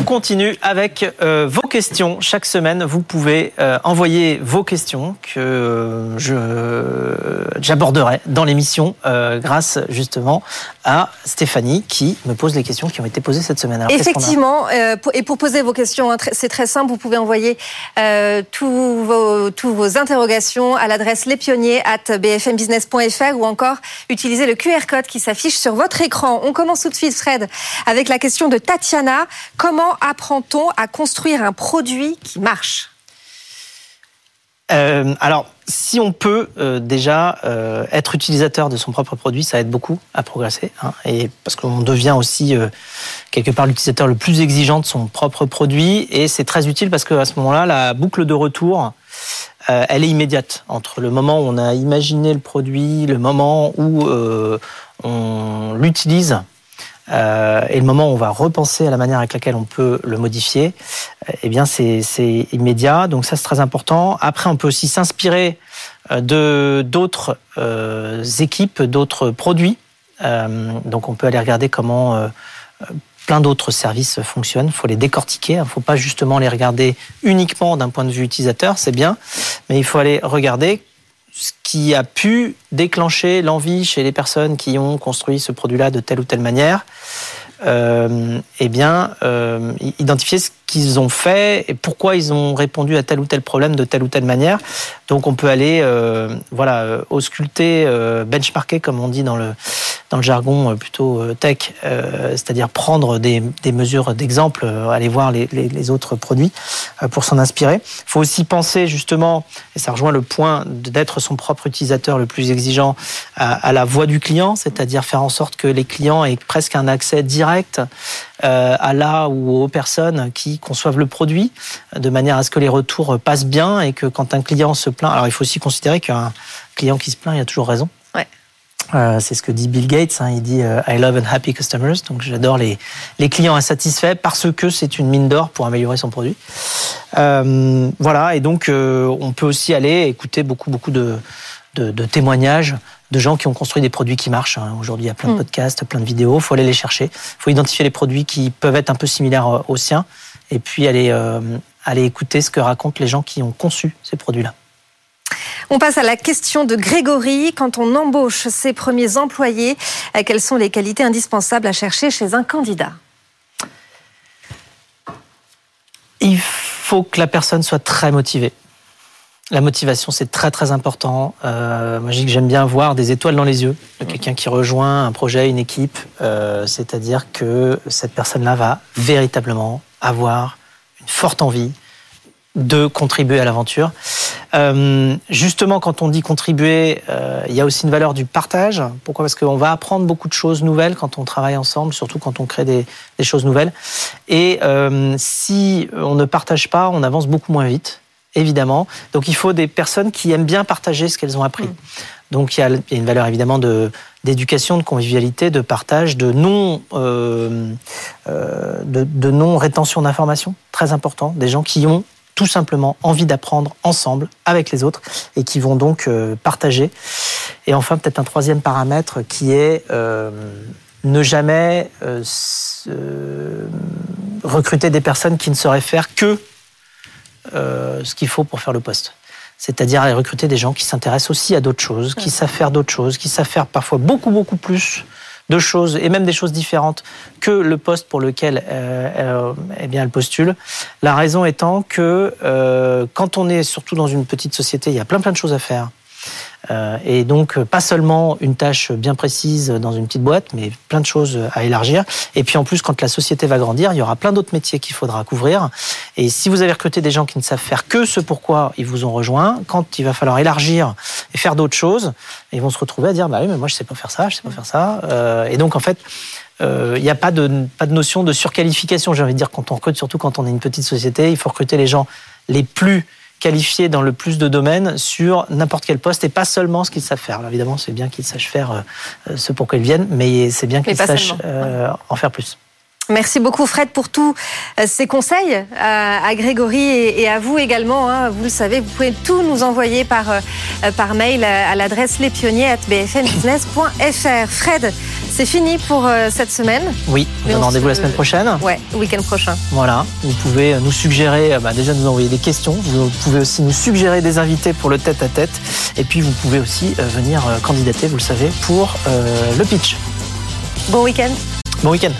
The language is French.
On continue avec euh, vos questions. Chaque semaine, vous pouvez euh, envoyer vos questions que euh, j'aborderai dans l'émission grâce justement à Stéphanie qui me pose les questions qui ont été posées cette semaine. Effectivement, et pour poser vos questions, hein, c'est très simple, vous pouvez envoyer tous vos, interrogations à l'adresse lespionniers at bfmbusiness.fr ou encore utiliser le QR code qui s'affiche sur votre écran. On commence tout de suite, Fred, avec la question de Tatiana. Comment apprend-on à construire un produit qui marche euh, alors, si on peut euh, déjà euh, être utilisateur de son propre produit, ça aide beaucoup à progresser. Hein, et parce qu'on devient aussi quelque part l'utilisateur le plus exigeant de son propre produit. Et c'est très utile parce qu'à ce moment-là, la boucle de retour, elle est immédiate entre le moment où on a imaginé le produit, le moment où on l'utilise euh, et le moment où on va repenser à la manière avec laquelle on peut le modifier, eh bien c'est immédiat. Donc ça c'est très important. Après on peut aussi s'inspirer euh, de d'autres euh, équipes, d'autres produits. donc on peut aller regarder comment plein d'autres services fonctionnent. Il faut les décortiquer. Il ne faut pas justement les regarder uniquement d'un point de vue utilisateur, c'est bien, mais il faut aller regarder ce qui a pu déclencher l'envie chez les personnes qui ont construit ce produit-là de telle ou telle manière, eh bien, euh, identifier ce qu'ils ont fait et pourquoi ils ont répondu à tel ou tel problème de telle ou telle manière. Donc, on peut aller, euh, voilà, ausculter, benchmarker, comme on dit dans le dans le jargon plutôt tech, c'est-à-dire prendre des, des mesures d'exemple, aller voir les, les, les, autres produits pour s'en inspirer. Il faut aussi penser justement, et ça rejoint le point d'être son propre utilisateur le plus exigeant, à, à la voix du client, c'est-à-dire faire en sorte que les clients aient presque un accès direct euh, à la ou aux personnes qui conçoivent le produit, de manière à ce que les retours passent bien et que quand un client se plaint, alors il faut aussi considérer qu'un client qui se plaint, il a toujours raison. Euh, c'est ce que dit Bill Gates. Hein. il dit euh, I love and happy customers. Donc j'adore les, les clients insatisfaits parce que c'est une mine d'or pour améliorer son produit. voilà. Et donc on peut aussi aller écouter beaucoup beaucoup de, de témoignages de gens qui ont construit des produits qui marchent. Hein. Aujourd'hui, il y a plein de mm. podcasts, plein de vidéos. Il faut aller les chercher. Il faut identifier les produits qui peuvent être un peu similaires euh, aux siens et puis aller, euh, aller écouter ce que racontent les gens qui ont conçu ces produits-là. On passe à la question de Grégory. Quand on embauche ses premiers employés, euh, quelles sont les qualités indispensables à chercher chez un candidat? Il faut que la personne soit très motivée. La motivation, c'est très très important. Euh, moi, j'aime bien voir des étoiles dans les yeux de quelqu'un qui rejoint un projet, une équipe. Euh, c'est-à-dire que cette personne-là va véritablement avoir une forte envie de contribuer à l'aventure. Euh, justement, quand on dit contribuer, il y a aussi une valeur du partage. Pourquoi? Parce qu'on va apprendre beaucoup de choses nouvelles quand on travaille ensemble, surtout quand on crée des, des choses nouvelles. Et si on ne partage pas, on avance beaucoup moins vite évidemment. Donc il faut des personnes qui aiment bien partager ce qu'elles ont appris. Mm. Donc il y, a, une valeur évidemment de d'éducation, de convivialité, de partage, de non euh, euh, de, non rétention d'informations, très important. Des gens qui ont tout simplement envie d'apprendre ensemble avec les autres et qui vont donc euh, partager. Et enfin peut-être un troisième paramètre qui est ne jamais recruter des personnes qui ne sauraient faire que euh, ce qu'il faut pour faire le poste. C'est-à-dire aller recruter des gens qui s'intéressent aussi à d'autres choses, qui savent faire d'autres choses, qui savent faire parfois beaucoup, beaucoup plus de choses, et même des choses différentes que le poste pour lequel euh, euh, eh bien, elle postule. La raison étant que quand on est surtout dans une petite société, il y a plein plein de choses à faire. Euh, et donc, pas seulement une tâche bien précise dans une petite boîte, mais plein de choses à élargir. Et puis en plus, quand la société va grandir, il y aura plein d'autres métiers qu'il faudra couvrir. Et si vous avez recruté des gens qui ne savent faire que ce pourquoi ils vous ont rejoint, quand il va falloir élargir et faire d'autres choses, ils vont se retrouver à dire bah oui, mais moi je sais pas faire ça, je sais pas faire ça. Euh, et donc en fait, euh, il n'y a pas de, pas de notion de surqualification. J'ai envie de dire quand on recrute, surtout quand on est une petite société, il faut recruter les gens les plus qualifiés dans le plus de domaines sur n'importe quel poste et pas seulement ce qu'ils savent faire. Alors, évidemment, c'est bien qu'ils sachent faire euh, ce pour quoi ils viennent, mais c'est bien qu'ils sachent euh, en faire plus. Merci beaucoup Fred pour tous euh, ces conseils à, Grégory et, à vous également. Hein. Vous le savez, vous pouvez tout nous envoyer par, par mail à l'adresse lespionniers.bfmbusiness.fr. Fred, c'est fini pour cette semaine. Oui, on donne rendez-vous la semaine prochaine. Ouais, week-end prochain. Voilà, vous pouvez nous suggérer, bah, déjà nous envoyer des questions. Vous pouvez aussi nous suggérer des invités pour le tête-à-tête. Et puis vous pouvez aussi venir candidater, vous le savez, pour le pitch. Bon week-end. Bon week-end.